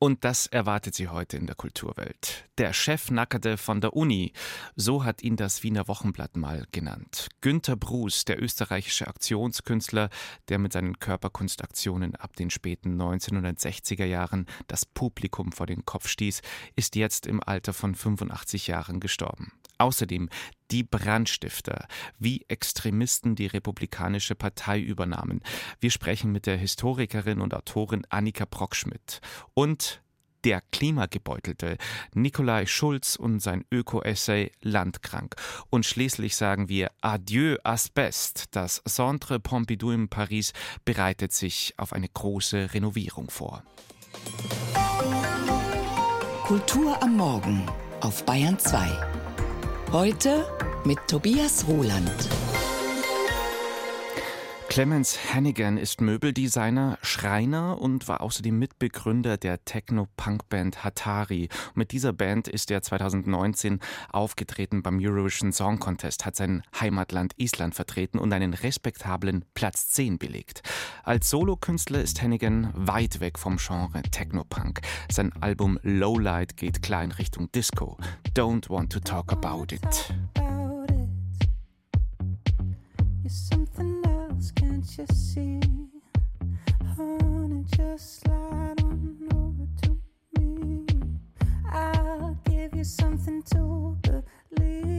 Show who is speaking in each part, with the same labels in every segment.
Speaker 1: Und das erwartet sie heute in der Kulturwelt. Der Chefnackerte von der Uni, so hat ihn das Wiener Wochenblatt mal genannt. Günter Bruß, der österreichische Aktionskünstler, der mit seinen Körperkunstaktionen ab den späten 1960er Jahren das Publikum vor den Kopf stieß, ist jetzt im Alter von 85 Jahren gestorben. Außerdem die Brandstifter, wie Extremisten die Republikanische Partei übernahmen. Wir sprechen mit der Historikerin und Autorin Annika Brockschmidt und der Klimagebeutelte, Nikolai Schulz und sein Öko-Essay Landkrank. Und schließlich sagen wir Adieu Asbest. Das Centre Pompidou in Paris bereitet sich auf eine große Renovierung vor.
Speaker 2: Kultur am Morgen auf Bayern 2. Heute mit Tobias Roland.
Speaker 1: Clemens Hannigan ist Möbeldesigner, Schreiner und war außerdem Mitbegründer der Techno-Punk-Band Hatari. mit dieser Band ist er 2019 aufgetreten beim Eurovision Song Contest, hat sein Heimatland Island vertreten und einen respektablen Platz 10 belegt. Als Solokünstler ist Hannigan weit weg vom Genre Techno-Punk. Sein Album Lowlight geht klar in Richtung Disco. Don't want to talk about it. Something else can't you see? Honey, just lie down over to me. I'll give you something to believe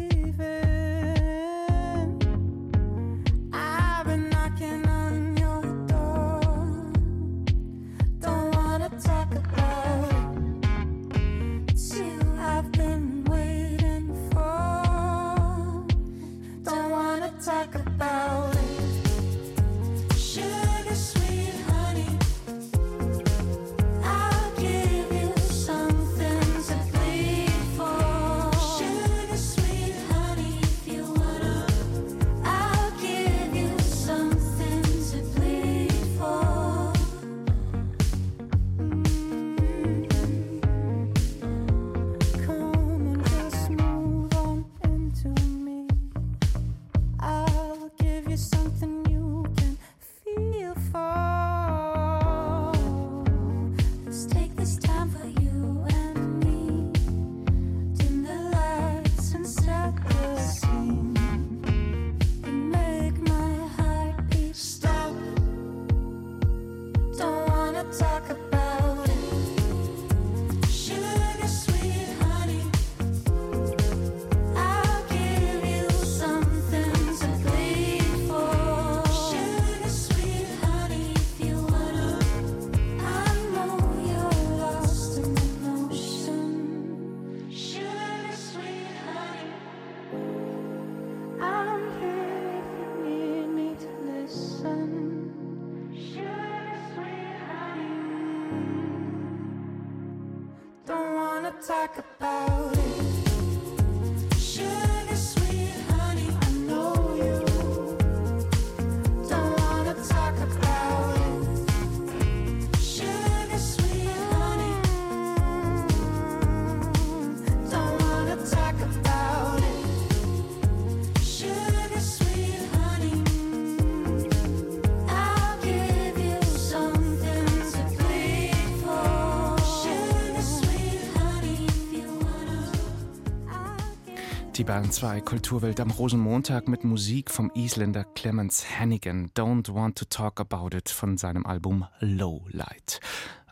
Speaker 1: Die Bayern 2 Kulturwelt am Rosenmontag mit Musik vom Isländer Clemens Hannigan. Don't Want to Talk About It von seinem Album Low Light.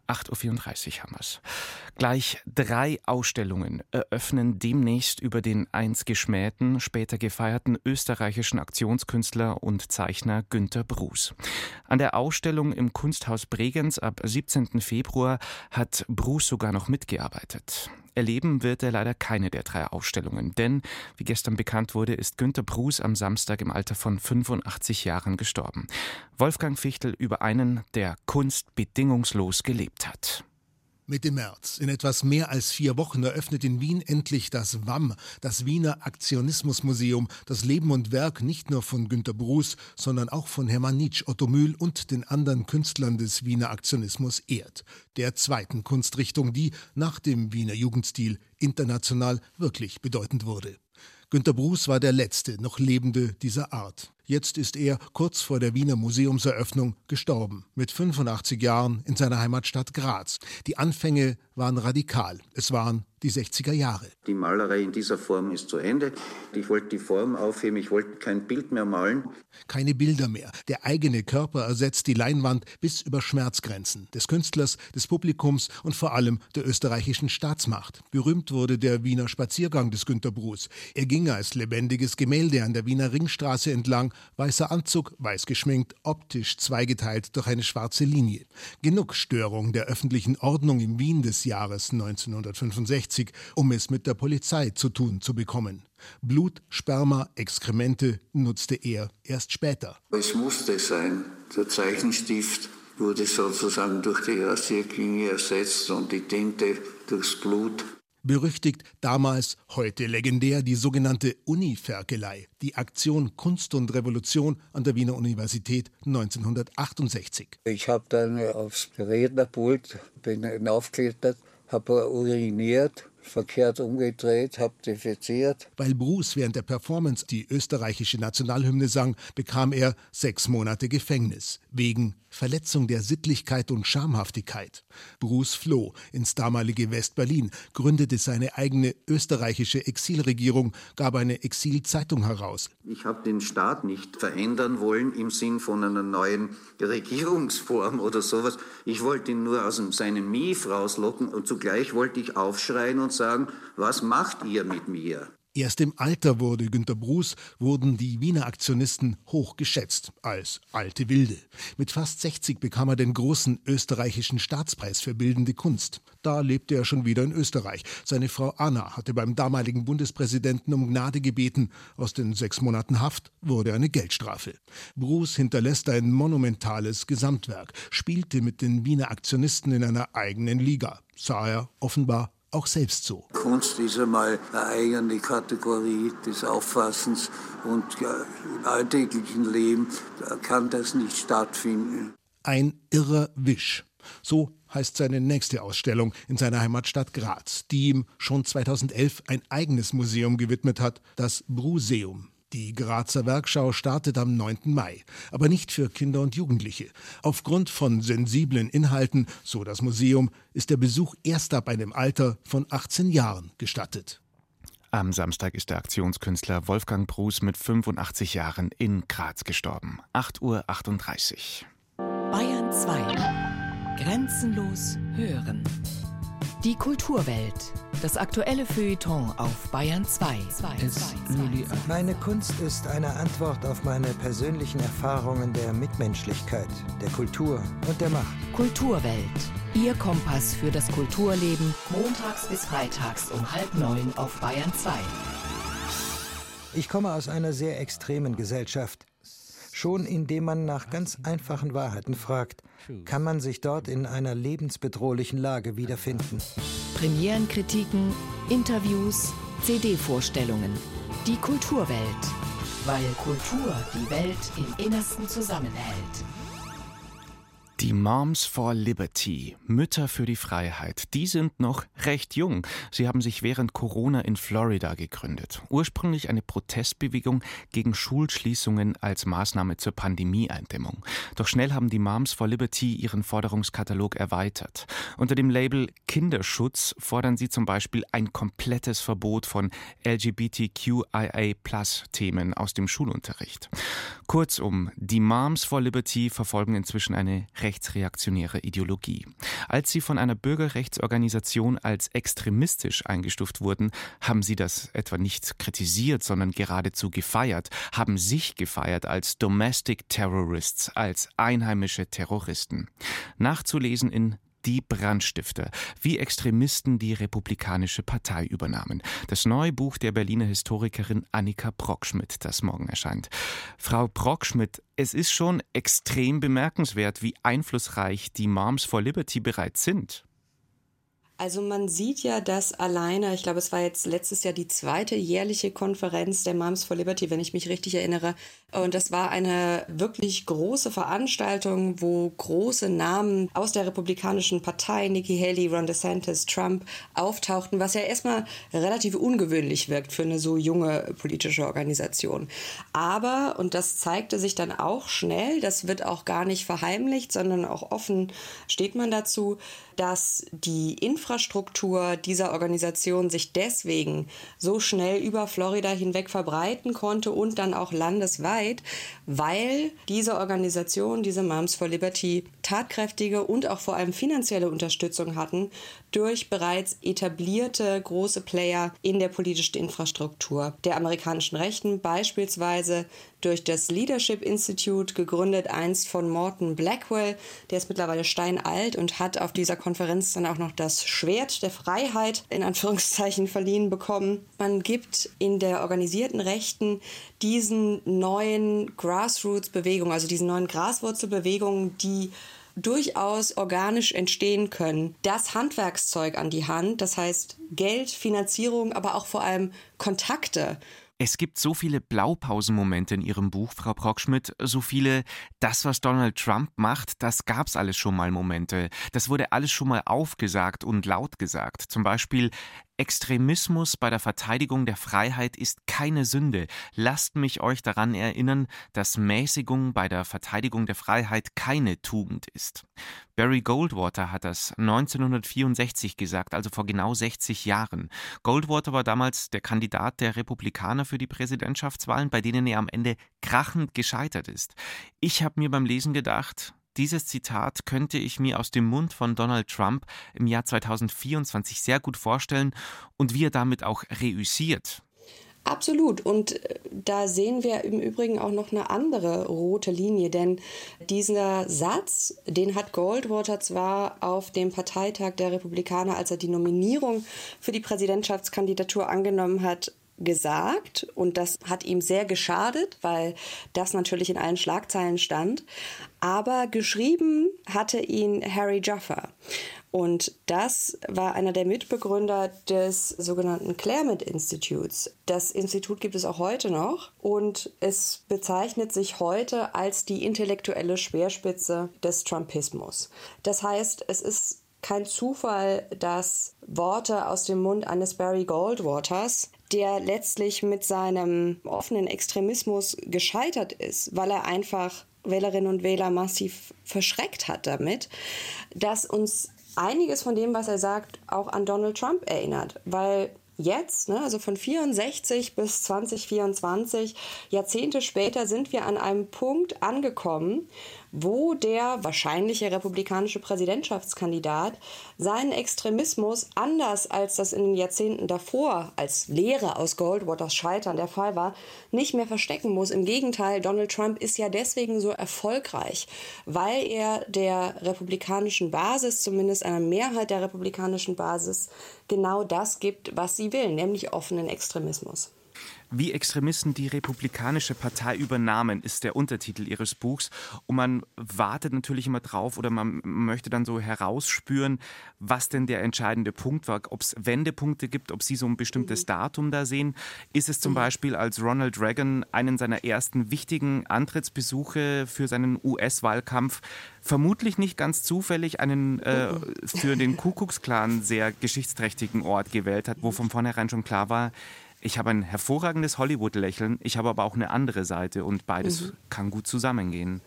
Speaker 1: 8.34 Uhr haben wir's. Gleich drei Ausstellungen eröffnen demnächst über den einst geschmähten, später gefeierten österreichischen Aktionskünstler und Zeichner Günter Bruß. An der Ausstellung im Kunsthaus Bregenz ab 17. Februar hat Bruß sogar noch mitgearbeitet. Erleben wird er leider keine der drei Ausstellungen, denn, wie gestern bekannt wurde, ist Günter Bruß am Samstag im Alter von 85 Jahren gestorben. Wolfgang Fichtel über einen, der Kunst bedingungslos gelebt hat.
Speaker 3: Mitte März, in etwas mehr als vier Wochen, eröffnet in Wien endlich das WAM, das Wiener Aktionismusmuseum, das Leben und Werk nicht nur von Günter Bruß, sondern auch von Hermann Nietzsche, Otto Mühl und den anderen Künstlern des Wiener Aktionismus ehrt. Der zweiten Kunstrichtung, die nach dem Wiener Jugendstil international wirklich bedeutend wurde. Günter Bruß war der letzte noch lebende dieser Art. Jetzt ist er kurz vor der Wiener Museumseröffnung gestorben, mit 85 Jahren in seiner Heimatstadt Graz. Die Anfänge waren radikal. Es waren die 60er Jahre.
Speaker 4: Die Malerei in dieser Form ist zu Ende. Ich wollte die Form aufheben, ich wollte kein Bild mehr malen.
Speaker 3: Keine Bilder mehr. Der eigene Körper ersetzt die Leinwand bis über Schmerzgrenzen des Künstlers, des Publikums und vor allem der österreichischen Staatsmacht. Berühmt wurde der Wiener Spaziergang des Günter Bruß. Er ging als lebendiges Gemälde an der Wiener Ringstraße entlang, weißer Anzug, weiß geschminkt, optisch zweigeteilt durch eine schwarze Linie. Genug Störung der öffentlichen Ordnung im Wien des Jahres 1965, um es mit der Polizei zu tun zu bekommen. Blut, Sperma, Exkremente nutzte er erst später.
Speaker 4: Es musste sein. Der Zeichenstift wurde sozusagen durch die Rasierklinge ersetzt und die Tinte durchs Blut.
Speaker 3: Berüchtigt damals, heute legendär, die sogenannte Uni-Ferkelei, die Aktion Kunst und Revolution an der Wiener Universität 1968.
Speaker 5: Ich habe dann aufs Rednerpult, bin hinaufgeklettert, habe uriniert verkehrt umgedreht, habe defeziert.
Speaker 3: Weil Bruce während der Performance die österreichische Nationalhymne sang, bekam er sechs Monate Gefängnis wegen Verletzung der Sittlichkeit und Schamhaftigkeit. Bruce floh ins damalige West-Berlin, gründete seine eigene österreichische Exilregierung, gab eine Exilzeitung heraus.
Speaker 4: Ich habe den Staat nicht verändern wollen im Sinn von einer neuen Regierungsform oder sowas. Ich wollte ihn nur aus seinem Mief rauslocken und zugleich wollte ich aufschreien und sagen, was macht ihr mit mir?
Speaker 3: Erst im Alter wurde Günter Bruß, wurden die Wiener Aktionisten hoch geschätzt als alte Wilde. Mit fast 60 bekam er den großen österreichischen Staatspreis für bildende Kunst. Da lebte er schon wieder in Österreich. Seine Frau Anna hatte beim damaligen Bundespräsidenten um Gnade gebeten. Aus den sechs Monaten Haft wurde eine Geldstrafe. Bruß hinterlässt ein monumentales Gesamtwerk, spielte mit den Wiener Aktionisten in einer eigenen Liga. Sah er offenbar auch selbst so.
Speaker 5: Kunst ist einmal eine eigene Kategorie des Auffassens und im alltäglichen Leben kann das nicht stattfinden.
Speaker 3: Ein irrer Wisch. So heißt seine nächste Ausstellung in seiner Heimatstadt Graz, die ihm schon 2011 ein eigenes Museum gewidmet hat, das Bruseum. Die Grazer Werkschau startet am 9. Mai, aber nicht für Kinder und Jugendliche. Aufgrund von sensiblen Inhalten, so das Museum, ist der Besuch erst ab einem Alter von 18 Jahren gestattet.
Speaker 1: Am Samstag ist der Aktionskünstler Wolfgang Bruß mit 85 Jahren in Graz gestorben. 8.38
Speaker 2: Uhr. Bayern 2. Grenzenlos hören. Die Kulturwelt. Das aktuelle Feuilleton auf Bayern 2.
Speaker 6: Meine Kunst ist eine Antwort auf meine persönlichen Erfahrungen der Mitmenschlichkeit, der Kultur und der Macht.
Speaker 2: Kulturwelt. Ihr Kompass für das Kulturleben. Montags bis freitags um halb neun auf Bayern 2.
Speaker 6: Ich komme aus einer sehr extremen Gesellschaft. Schon indem man nach ganz einfachen Wahrheiten fragt, kann man sich dort in einer lebensbedrohlichen Lage wiederfinden.
Speaker 2: Premierenkritiken, Interviews, CD-Vorstellungen. Die Kulturwelt. Weil Kultur die Welt im Innersten zusammenhält.
Speaker 1: Die Moms for Liberty, Mütter für die Freiheit, die sind noch recht jung. Sie haben sich während Corona in Florida gegründet. Ursprünglich eine Protestbewegung gegen Schulschließungen als Maßnahme zur Pandemieeindämmung. Doch schnell haben die Moms for Liberty ihren Forderungskatalog erweitert. Unter dem Label Kinderschutz fordern sie zum Beispiel ein komplettes Verbot von LGBTQIA-Themen aus dem Schulunterricht. Kurzum, die Moms for Liberty verfolgen inzwischen eine rechtsreaktionäre Ideologie. Als sie von einer Bürgerrechtsorganisation als extremistisch eingestuft wurden, haben sie das etwa nicht kritisiert, sondern geradezu gefeiert, haben sich gefeiert als Domestic Terrorists, als einheimische Terroristen. Nachzulesen in die Brandstifter, wie Extremisten die Republikanische Partei übernahmen. Das neue Buch der Berliner Historikerin Annika Brockschmidt, das morgen erscheint. Frau Brockschmidt, es ist schon extrem bemerkenswert, wie einflussreich die Moms for Liberty bereits sind.
Speaker 7: Also man sieht ja, dass alleine, ich glaube, es war jetzt letztes Jahr die zweite jährliche Konferenz der Moms for Liberty, wenn ich mich richtig erinnere. Und das war eine wirklich große Veranstaltung, wo große Namen aus der Republikanischen Partei, Nikki Haley, Ron DeSantis, Trump, auftauchten, was ja erstmal relativ ungewöhnlich wirkt für eine so junge politische Organisation. Aber, und das zeigte sich dann auch schnell, das wird auch gar nicht verheimlicht, sondern auch offen steht man dazu, dass die Infrastruktur dieser Organisation sich deswegen so schnell über Florida hinweg verbreiten konnte und dann auch landesweit, weil diese Organisation, diese Moms for Liberty, tatkräftige und auch vor allem finanzielle Unterstützung hatten durch bereits etablierte große Player in der politischen Infrastruktur der amerikanischen Rechten, beispielsweise durch das Leadership Institute, gegründet einst von Morton Blackwell. Der ist mittlerweile steinalt und hat auf dieser Konferenz dann auch noch das Schwert der Freiheit in Anführungszeichen verliehen bekommen. Man gibt in der organisierten Rechten diesen neuen Grassroots-Bewegungen, also diesen neuen Graswurzelbewegungen, die durchaus organisch entstehen können, das Handwerkszeug an die Hand, das heißt Geld, Finanzierung, aber auch vor allem Kontakte.
Speaker 1: Es gibt so viele Blaupausenmomente in Ihrem Buch, Frau Brockschmidt, so viele, das, was Donald Trump macht, das gab's alles schon mal Momente. Das wurde alles schon mal aufgesagt und laut gesagt. Zum Beispiel, Extremismus bei der Verteidigung der Freiheit ist keine Sünde. Lasst mich euch daran erinnern, dass Mäßigung bei der Verteidigung der Freiheit keine Tugend ist. Barry Goldwater hat das 1964 gesagt, also vor genau 60 Jahren. Goldwater war damals der Kandidat der Republikaner für die Präsidentschaftswahlen, bei denen er am Ende krachend gescheitert ist. Ich habe mir beim Lesen gedacht, dieses Zitat könnte ich mir aus dem Mund von Donald Trump im Jahr 2024 sehr gut vorstellen und wie er damit auch reüssiert.
Speaker 7: Absolut. Und äh, da sehen wir im Übrigen auch noch eine andere rote Linie, denn dieser Satz, den hat Goldwater zwar auf dem Parteitag der Republikaner, als er die Nominierung für die Präsidentschaftskandidatur angenommen hat, gesagt und das hat ihm sehr geschadet, weil das natürlich in allen Schlagzeilen stand. Aber geschrieben hatte ihn Harry Jaffa. Und das war einer der Mitbegründer des sogenannten Claremont Institutes. Das Institut gibt es auch heute noch und es bezeichnet sich heute als die intellektuelle Speerspitze des Trumpismus. Das heißt, es ist kein Zufall, dass Worte aus dem Mund eines Barry Goldwaters der letztlich mit seinem offenen Extremismus gescheitert ist, weil er einfach Wählerinnen und Wähler massiv verschreckt hat damit, dass uns einiges von dem, was er sagt, auch an Donald Trump erinnert, weil jetzt, ne, also von 64 bis 2024, Jahrzehnte später, sind wir an einem Punkt angekommen, wo der wahrscheinliche republikanische Präsidentschaftskandidat seinen Extremismus anders als das in den Jahrzehnten davor als Lehre aus Goldwaters Scheitern der Fall war, nicht mehr verstecken muss. Im Gegenteil, Donald Trump ist ja deswegen so erfolgreich, weil er der republikanischen Basis, zumindest einer Mehrheit der republikanischen Basis, genau das gibt, was sie will, nämlich offenen Extremismus.
Speaker 1: Wie Extremisten die Republikanische Partei übernahmen, ist der Untertitel ihres Buchs. Und man wartet natürlich immer drauf oder man möchte dann so herausspüren, was denn der entscheidende Punkt war, ob es Wendepunkte gibt, ob Sie so ein bestimmtes mhm. Datum da sehen. Ist es zum mhm. Beispiel, als Ronald Reagan einen seiner ersten wichtigen Antrittsbesuche für seinen US-Wahlkampf vermutlich nicht ganz zufällig einen äh, mhm. für den Kuckucksklan sehr geschichtsträchtigen Ort gewählt hat, wo von vornherein schon klar war, ich habe ein hervorragendes Hollywood-Lächeln, ich habe aber auch eine andere Seite und beides mhm. kann gut zusammengehen.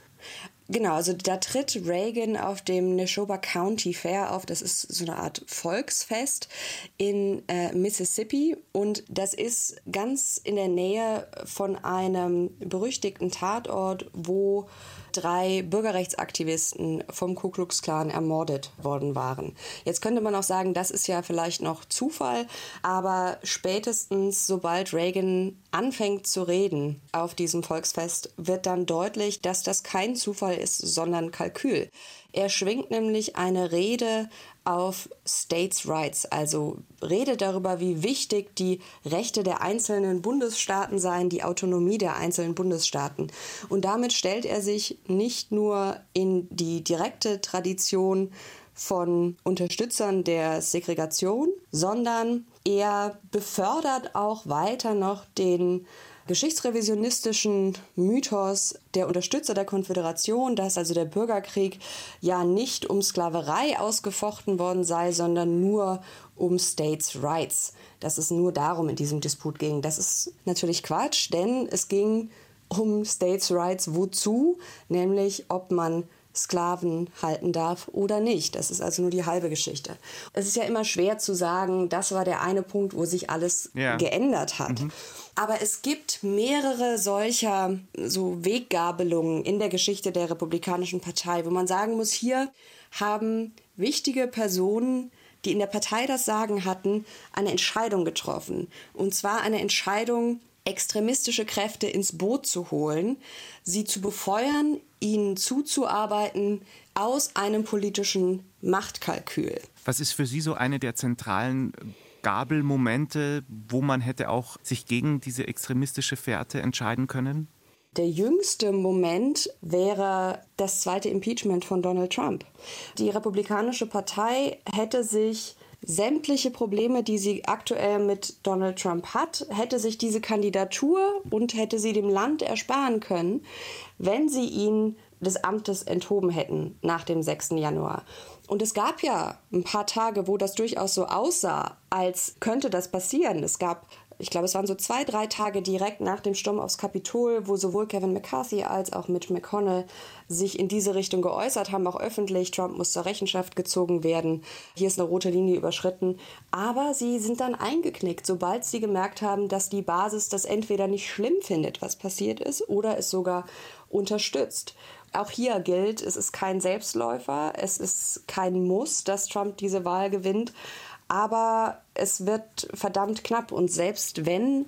Speaker 7: Genau, also da tritt Reagan auf dem Neshoba County Fair auf. Das ist so eine Art Volksfest in äh, Mississippi und das ist ganz in der Nähe von einem berüchtigten Tatort, wo drei Bürgerrechtsaktivisten vom Ku Klux Klan ermordet worden waren. Jetzt könnte man auch sagen, das ist ja vielleicht noch Zufall, aber spätestens sobald Reagan anfängt zu reden auf diesem Volksfest, wird dann deutlich, dass das kein Zufall ist, sondern Kalkül. Er schwingt nämlich eine Rede auf States Rights, also redet darüber, wie wichtig die Rechte der einzelnen Bundesstaaten seien, die Autonomie der einzelnen Bundesstaaten. Und damit stellt er sich nicht nur in die direkte Tradition von Unterstützern der Segregation, sondern er befördert auch weiter noch den geschichtsrevisionistischen Mythos der Unterstützer der Konföderation, dass also der Bürgerkrieg ja nicht um Sklaverei ausgefochten worden sei, sondern nur um States' Rights, dass es nur darum in diesem Disput ging. Das ist natürlich Quatsch, denn es ging um States' Rights wozu, nämlich ob man Sklaven halten darf oder nicht. Das ist also nur die halbe Geschichte. Es ist ja immer schwer zu sagen, das war der eine Punkt, wo sich alles ja. geändert hat. Mhm. Aber es gibt mehrere solcher so Weggabelungen in der Geschichte der Republikanischen Partei, wo man sagen muss, hier haben wichtige Personen die in der Partei das Sagen hatten, eine Entscheidung getroffen. Und zwar eine Entscheidung, extremistische Kräfte ins Boot zu holen, sie zu befeuern, ihnen zuzuarbeiten aus einem politischen Machtkalkül.
Speaker 8: Was ist für Sie so eine der zentralen Gabelmomente, wo man hätte auch sich gegen diese extremistische Fährte entscheiden können?
Speaker 7: Der jüngste Moment wäre das zweite Impeachment von Donald Trump. Die Republikanische Partei hätte sich sämtliche Probleme, die sie aktuell mit Donald Trump hat, hätte sich diese Kandidatur und hätte sie dem Land ersparen können, wenn sie ihn des Amtes enthoben hätten nach dem 6. Januar. Und es gab ja ein paar Tage, wo das durchaus so aussah, als könnte das passieren. Es gab ich glaube, es waren so zwei, drei Tage direkt nach dem Sturm aufs Kapitol, wo sowohl Kevin McCarthy als auch Mitch McConnell sich in diese Richtung geäußert haben, auch öffentlich. Trump muss zur Rechenschaft gezogen werden. Hier ist eine rote Linie überschritten. Aber sie sind dann eingeknickt, sobald sie gemerkt haben, dass die Basis das entweder nicht schlimm findet, was passiert ist, oder es sogar unterstützt. Auch hier gilt, es ist kein Selbstläufer, es ist kein Muss, dass Trump diese Wahl gewinnt. Aber es wird verdammt knapp. Und selbst wenn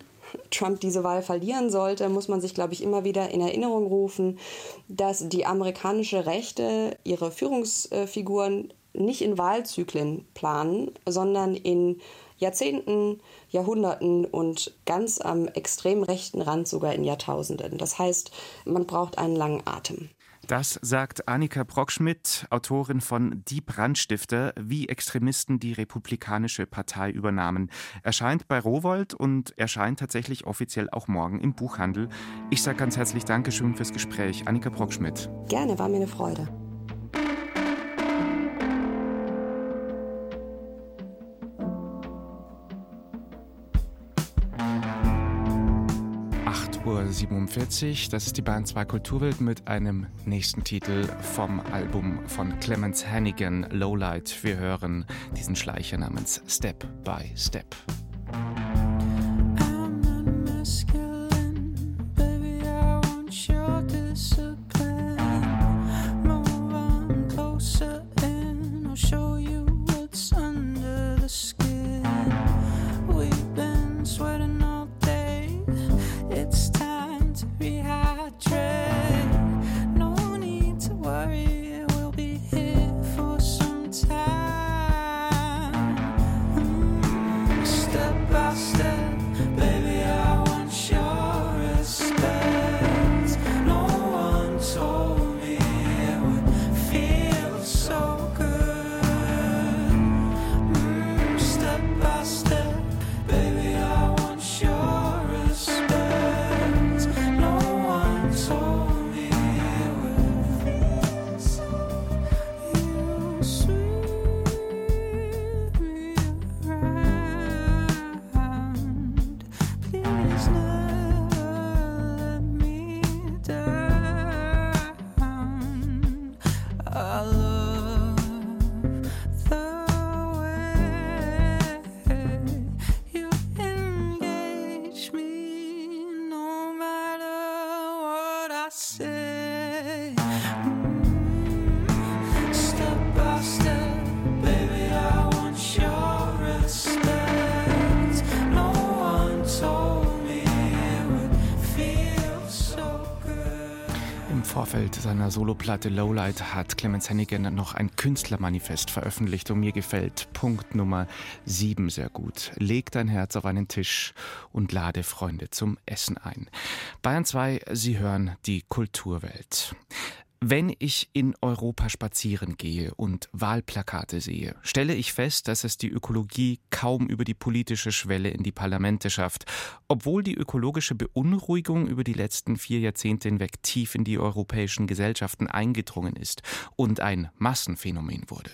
Speaker 7: Trump diese Wahl verlieren sollte, muss man sich, glaube ich, immer wieder in Erinnerung rufen, dass die amerikanische Rechte ihre Führungsfiguren nicht in Wahlzyklen planen, sondern in Jahrzehnten, Jahrhunderten und ganz am extrem rechten Rand sogar in Jahrtausenden. Das heißt, man braucht einen langen Atem.
Speaker 8: Das sagt Annika Brockschmidt, Autorin von Die Brandstifter, wie Extremisten die Republikanische Partei übernahmen. Erscheint bei Rowold und erscheint tatsächlich offiziell auch morgen im Buchhandel. Ich sage ganz herzlich Dankeschön fürs Gespräch, Annika Brockschmidt.
Speaker 7: Gerne, war mir eine Freude.
Speaker 8: 47. Das ist die Band 2 Kulturwelt mit einem nächsten Titel vom Album von Clemens Hannigan, Lowlight. Wir hören diesen Schleicher namens Step by Step. Vorfeld seiner Soloplatte Lowlight hat Clemens Hennigan noch ein Künstlermanifest veröffentlicht und mir gefällt Punkt Nummer 7 sehr gut. Leg dein Herz auf einen Tisch und lade Freunde zum Essen ein. Bayern 2, Sie hören die Kulturwelt.
Speaker 1: Wenn ich in Europa spazieren gehe und Wahlplakate sehe, stelle ich fest, dass es die Ökologie kaum über die politische Schwelle in die Parlamente schafft, obwohl die ökologische Beunruhigung über die letzten vier Jahrzehnte hinweg tief in die europäischen Gesellschaften eingedrungen ist und ein Massenphänomen wurde.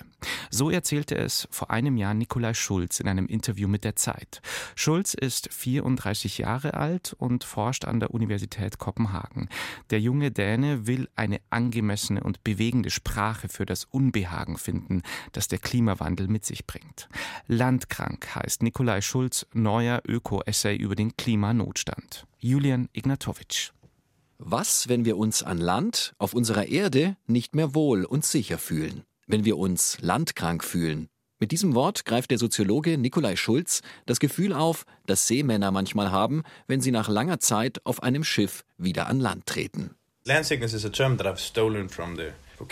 Speaker 1: So erzählte es vor einem Jahr Nikolai Schulz in einem Interview mit der Zeit. Schulz ist 34 Jahre alt und forscht an der Universität Kopenhagen. Der junge Däne will eine angemessene angemessene und bewegende Sprache für das Unbehagen finden, das der Klimawandel mit sich bringt. Landkrank heißt Nikolai Schulz neuer Öko-Essay über den Klimanotstand. Julian Ignatowitsch.
Speaker 9: Was, wenn wir uns an Land, auf unserer Erde, nicht mehr wohl und sicher fühlen? Wenn wir uns landkrank fühlen? Mit diesem Wort greift der Soziologe Nikolai Schulz das Gefühl auf, das Seemänner manchmal haben, wenn sie nach langer Zeit auf einem Schiff wieder an Land treten. Landsickness is a term that I've stolen from the uh,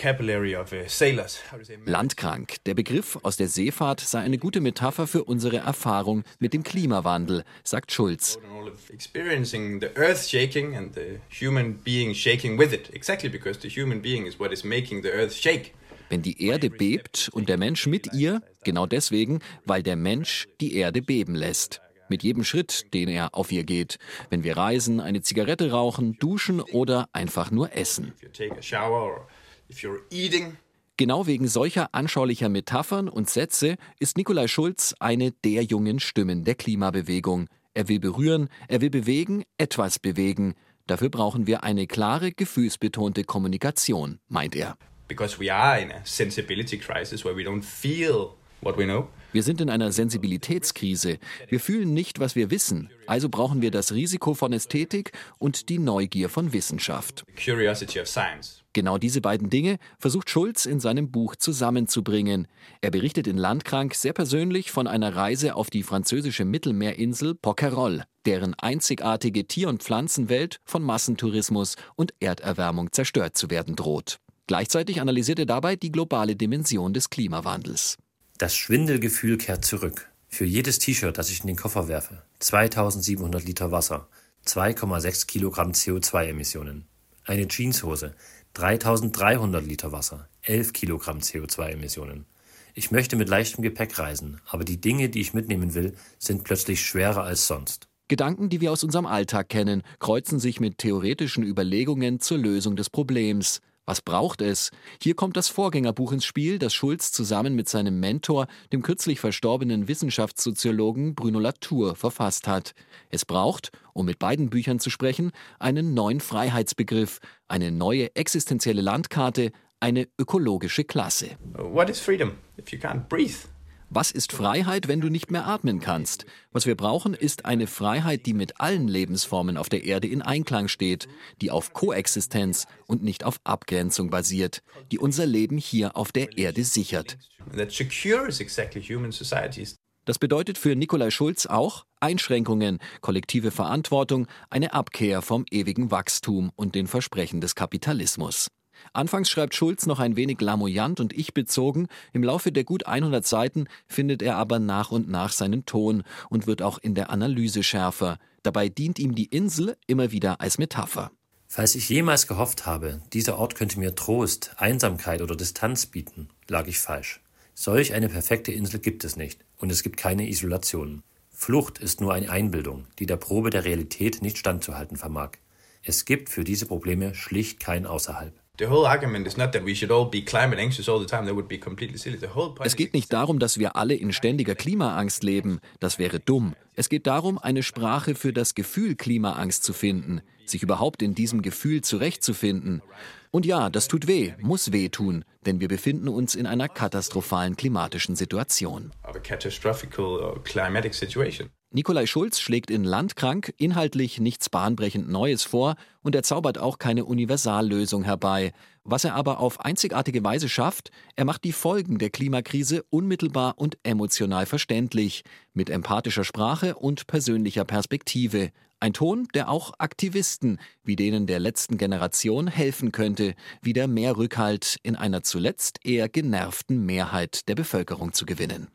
Speaker 9: Landkrank. Der Begriff aus der Seefahrt sei eine gute Metapher für unsere Erfahrung mit dem Klimawandel, sagt Schulz. Experiencing the earth shaking and the human being shaking with it, exactly because the human being is what is making the earth shake. Wenn die Erde bebt und der Mensch mit ihr, genau deswegen, weil der Mensch die Erde beben lässt mit jedem Schritt, den er auf ihr geht, wenn wir reisen, eine Zigarette rauchen, duschen oder einfach nur essen. Genau wegen solcher anschaulicher Metaphern und Sätze ist Nikolai Schulz eine der jungen Stimmen der Klimabewegung. Er will berühren, er will bewegen, etwas bewegen. Dafür brauchen wir eine klare, gefühlsbetonte Kommunikation, meint er. Because we are in a sensibility crisis where we don't feel what we know. Wir sind in einer Sensibilitätskrise. Wir fühlen nicht, was wir wissen. Also brauchen wir das Risiko von Ästhetik und die Neugier von Wissenschaft. Genau diese beiden Dinge versucht Schulz in seinem Buch zusammenzubringen. Er berichtet in Landkrank sehr persönlich von einer Reise auf die französische Mittelmeerinsel Pokerol, deren einzigartige Tier- und Pflanzenwelt von Massentourismus und Erderwärmung zerstört zu werden droht. Gleichzeitig analysiert er dabei die globale Dimension des Klimawandels.
Speaker 10: Das Schwindelgefühl kehrt zurück. Für jedes T-Shirt, das ich in den Koffer werfe, 2700 Liter Wasser, 2,6 Kilogramm CO2-Emissionen. Eine Jeanshose, 3300 Liter Wasser, 11 Kilogramm CO2-Emissionen. Ich möchte mit leichtem Gepäck reisen, aber die Dinge, die ich mitnehmen will, sind plötzlich schwerer als sonst.
Speaker 9: Gedanken, die wir aus unserem Alltag kennen, kreuzen sich mit theoretischen Überlegungen zur Lösung des Problems. Was braucht es? Hier kommt das Vorgängerbuch ins Spiel, das Schulz zusammen mit seinem Mentor, dem kürzlich verstorbenen Wissenschaftssoziologen Bruno Latour, verfasst hat. Es braucht, um mit beiden Büchern zu sprechen, einen neuen Freiheitsbegriff, eine neue existenzielle Landkarte, eine ökologische Klasse. What is freedom if you can't breathe? Was ist Freiheit, wenn du nicht mehr atmen kannst? Was wir brauchen, ist eine Freiheit, die mit allen Lebensformen auf der Erde in Einklang steht, die auf Koexistenz und nicht auf Abgrenzung basiert, die unser Leben hier auf der Erde sichert. Das bedeutet für Nikolai Schulz auch Einschränkungen, kollektive Verantwortung, eine Abkehr vom ewigen Wachstum und den Versprechen des Kapitalismus. Anfangs schreibt Schulz noch ein wenig lamoyant und ich-bezogen, im Laufe der gut 100 Seiten findet er aber nach und nach seinen Ton und wird auch in der Analyse schärfer. Dabei dient ihm die Insel immer wieder als Metapher.
Speaker 10: Falls ich jemals gehofft habe, dieser Ort könnte mir Trost, Einsamkeit oder Distanz bieten, lag ich falsch. Solch eine perfekte Insel gibt es nicht und es gibt keine Isolation. Flucht ist nur eine Einbildung, die der Probe der Realität nicht standzuhalten vermag. Es gibt für diese Probleme schlicht kein Außerhalb.
Speaker 9: Es geht nicht darum, dass wir alle in ständiger Klimaangst leben. Das wäre dumm. Es geht darum, eine Sprache für das Gefühl Klimaangst zu finden, sich überhaupt in diesem Gefühl zurechtzufinden. Und ja, das tut weh, muss weh tun, denn wir befinden uns in einer katastrophalen klimatischen Situation. Nikolai Schulz schlägt in Landkrank inhaltlich nichts bahnbrechend Neues vor und er zaubert auch keine Universallösung herbei. Was er aber auf einzigartige Weise schafft, er macht die Folgen der Klimakrise unmittelbar und emotional verständlich, mit empathischer Sprache und persönlicher Perspektive. Ein Ton, der auch Aktivisten wie denen der letzten Generation helfen könnte, wieder mehr Rückhalt in einer zuletzt eher genervten Mehrheit der Bevölkerung zu gewinnen.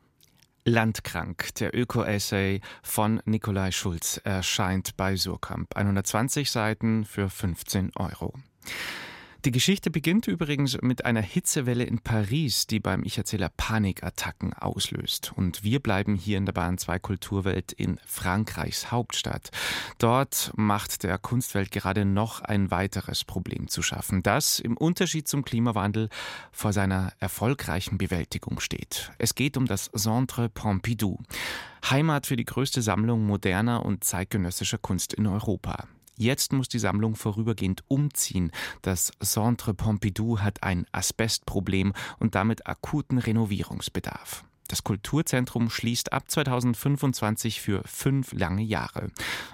Speaker 1: Landkrank, der Öko-Essay von Nikolai Schulz, erscheint bei Surkamp. 120 Seiten für 15 Euro. Die Geschichte beginnt übrigens mit einer Hitzewelle in Paris, die beim Ich-Erzähler Panikattacken auslöst. Und wir bleiben hier in der Bahn 2 Kulturwelt in Frankreichs Hauptstadt. Dort macht der Kunstwelt gerade noch ein weiteres Problem zu schaffen, das im Unterschied zum Klimawandel vor seiner erfolgreichen Bewältigung steht. Es geht um das Centre Pompidou, Heimat für die größte Sammlung moderner und zeitgenössischer Kunst in Europa. Jetzt muss die Sammlung vorübergehend umziehen. Das Centre Pompidou hat ein Asbestproblem und damit akuten Renovierungsbedarf. Das Kulturzentrum schließt ab 2025 für fünf lange Jahre.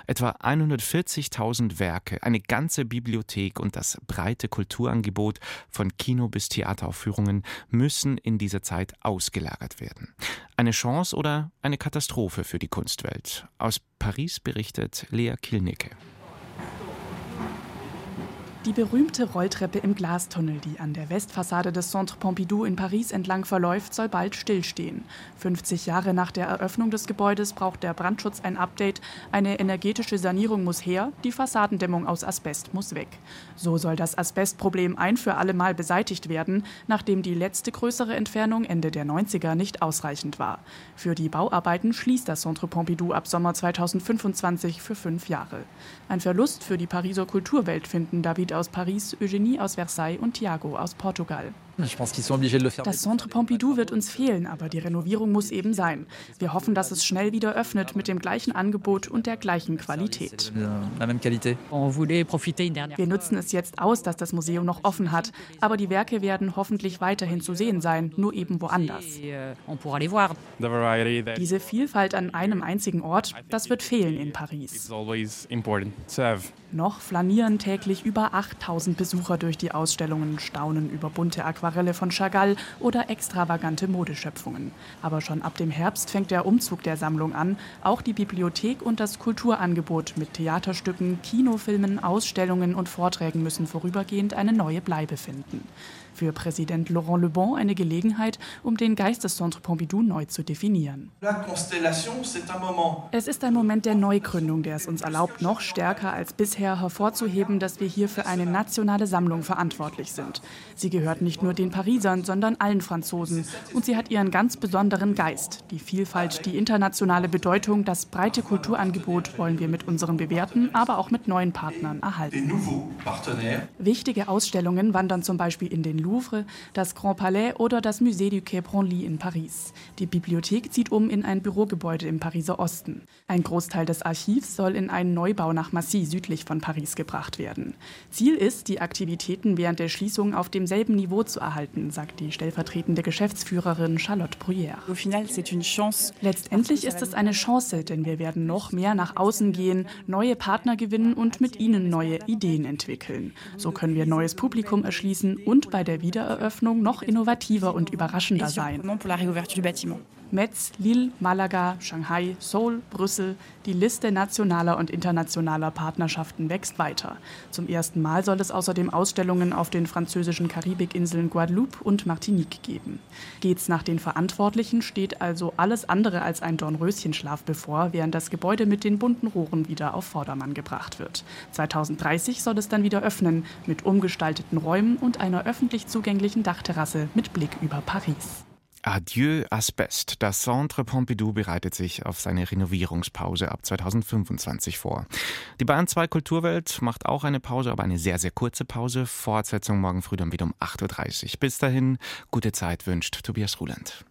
Speaker 1: Etwa 140.000 Werke, eine ganze Bibliothek und das breite Kulturangebot von Kino bis Theateraufführungen müssen in dieser Zeit ausgelagert werden. Eine Chance oder eine Katastrophe für die Kunstwelt? Aus Paris berichtet Lea Kilnicke.
Speaker 11: Die berühmte Rolltreppe im Glastunnel, die an der Westfassade des Centre Pompidou in Paris entlang verläuft, soll bald stillstehen. 50 Jahre nach der Eröffnung des Gebäudes braucht der Brandschutz ein Update. Eine energetische Sanierung muss her, die Fassadendämmung aus Asbest muss weg. So soll das Asbestproblem ein für alle Mal beseitigt werden, nachdem die letzte größere Entfernung Ende der 90er nicht ausreichend war. Für die Bauarbeiten schließt das Centre Pompidou ab Sommer 2025 für fünf Jahre. Ein Verlust für die Pariser Kulturwelt finden David aus Paris, Eugenie aus Versailles und Thiago aus Portugal. Das Centre Pompidou wird uns fehlen, aber die Renovierung muss eben sein. Wir hoffen, dass es schnell wieder öffnet mit dem gleichen Angebot und der gleichen Qualität. Wir nutzen es jetzt aus, dass das Museum noch offen hat, aber die Werke werden hoffentlich weiterhin zu sehen sein, nur eben woanders. Diese Vielfalt an einem einzigen Ort, das wird fehlen in Paris. Noch flanieren täglich über 8000 Besucher durch die Ausstellungen, staunen über bunte Aquarelle von Chagall oder extravagante Modeschöpfungen. Aber schon ab dem Herbst fängt der Umzug der Sammlung an. Auch die Bibliothek und das Kulturangebot mit Theaterstücken, Kinofilmen, Ausstellungen und Vorträgen müssen vorübergehend eine neue Bleibe finden für Präsident Laurent Le Bon eine Gelegenheit, um den Geist des Centre Pompidou neu zu definieren. Es ist ein Moment der Neugründung, der es uns erlaubt, noch stärker als bisher hervorzuheben, dass wir hier für eine nationale Sammlung verantwortlich sind. Sie gehört nicht nur den Parisern, sondern allen Franzosen. Und sie hat ihren ganz besonderen Geist. Die Vielfalt, die internationale Bedeutung, das breite Kulturangebot wollen wir mit unseren bewährten, aber auch mit neuen Partnern erhalten. Wichtige Ausstellungen wandern zum Beispiel in den Louvre, das Grand Palais oder das Musée du Quai Branly in Paris. Die Bibliothek zieht um in ein Bürogebäude im Pariser Osten. Ein Großteil des Archivs soll in einen Neubau nach Massy südlich von Paris gebracht werden. Ziel ist, die Aktivitäten während der Schließung auf demselben Niveau zu erhalten, sagt die stellvertretende Geschäftsführerin Charlotte Bruyère. Letztendlich ist es eine Chance, denn wir werden noch mehr nach außen gehen, neue Partner gewinnen und mit ihnen neue Ideen entwickeln. So können wir neues Publikum erschließen und bei der Wiedereröffnung noch innovativer und überraschender sein. Metz, Lille, Malaga, Shanghai, Seoul, Brüssel. Die Liste nationaler und internationaler Partnerschaften wächst weiter. Zum ersten Mal soll es außerdem Ausstellungen auf den französischen Karibikinseln Guadeloupe und Martinique geben. Geht's nach den Verantwortlichen, steht also alles andere als ein Dornröschenschlaf bevor, während das Gebäude mit den bunten Rohren wieder auf Vordermann gebracht wird. 2030 soll es dann wieder öffnen, mit umgestalteten Räumen und einer öffentlich zugänglichen Dachterrasse mit Blick über Paris.
Speaker 1: Adieu Asbest. Das Centre Pompidou bereitet sich auf seine Renovierungspause ab 2025 vor. Die Bahn 2 Kulturwelt macht auch eine Pause, aber eine sehr, sehr kurze Pause. Fortsetzung morgen früh dann wieder um 8.30 Uhr. Bis dahin, gute Zeit wünscht Tobias Ruland.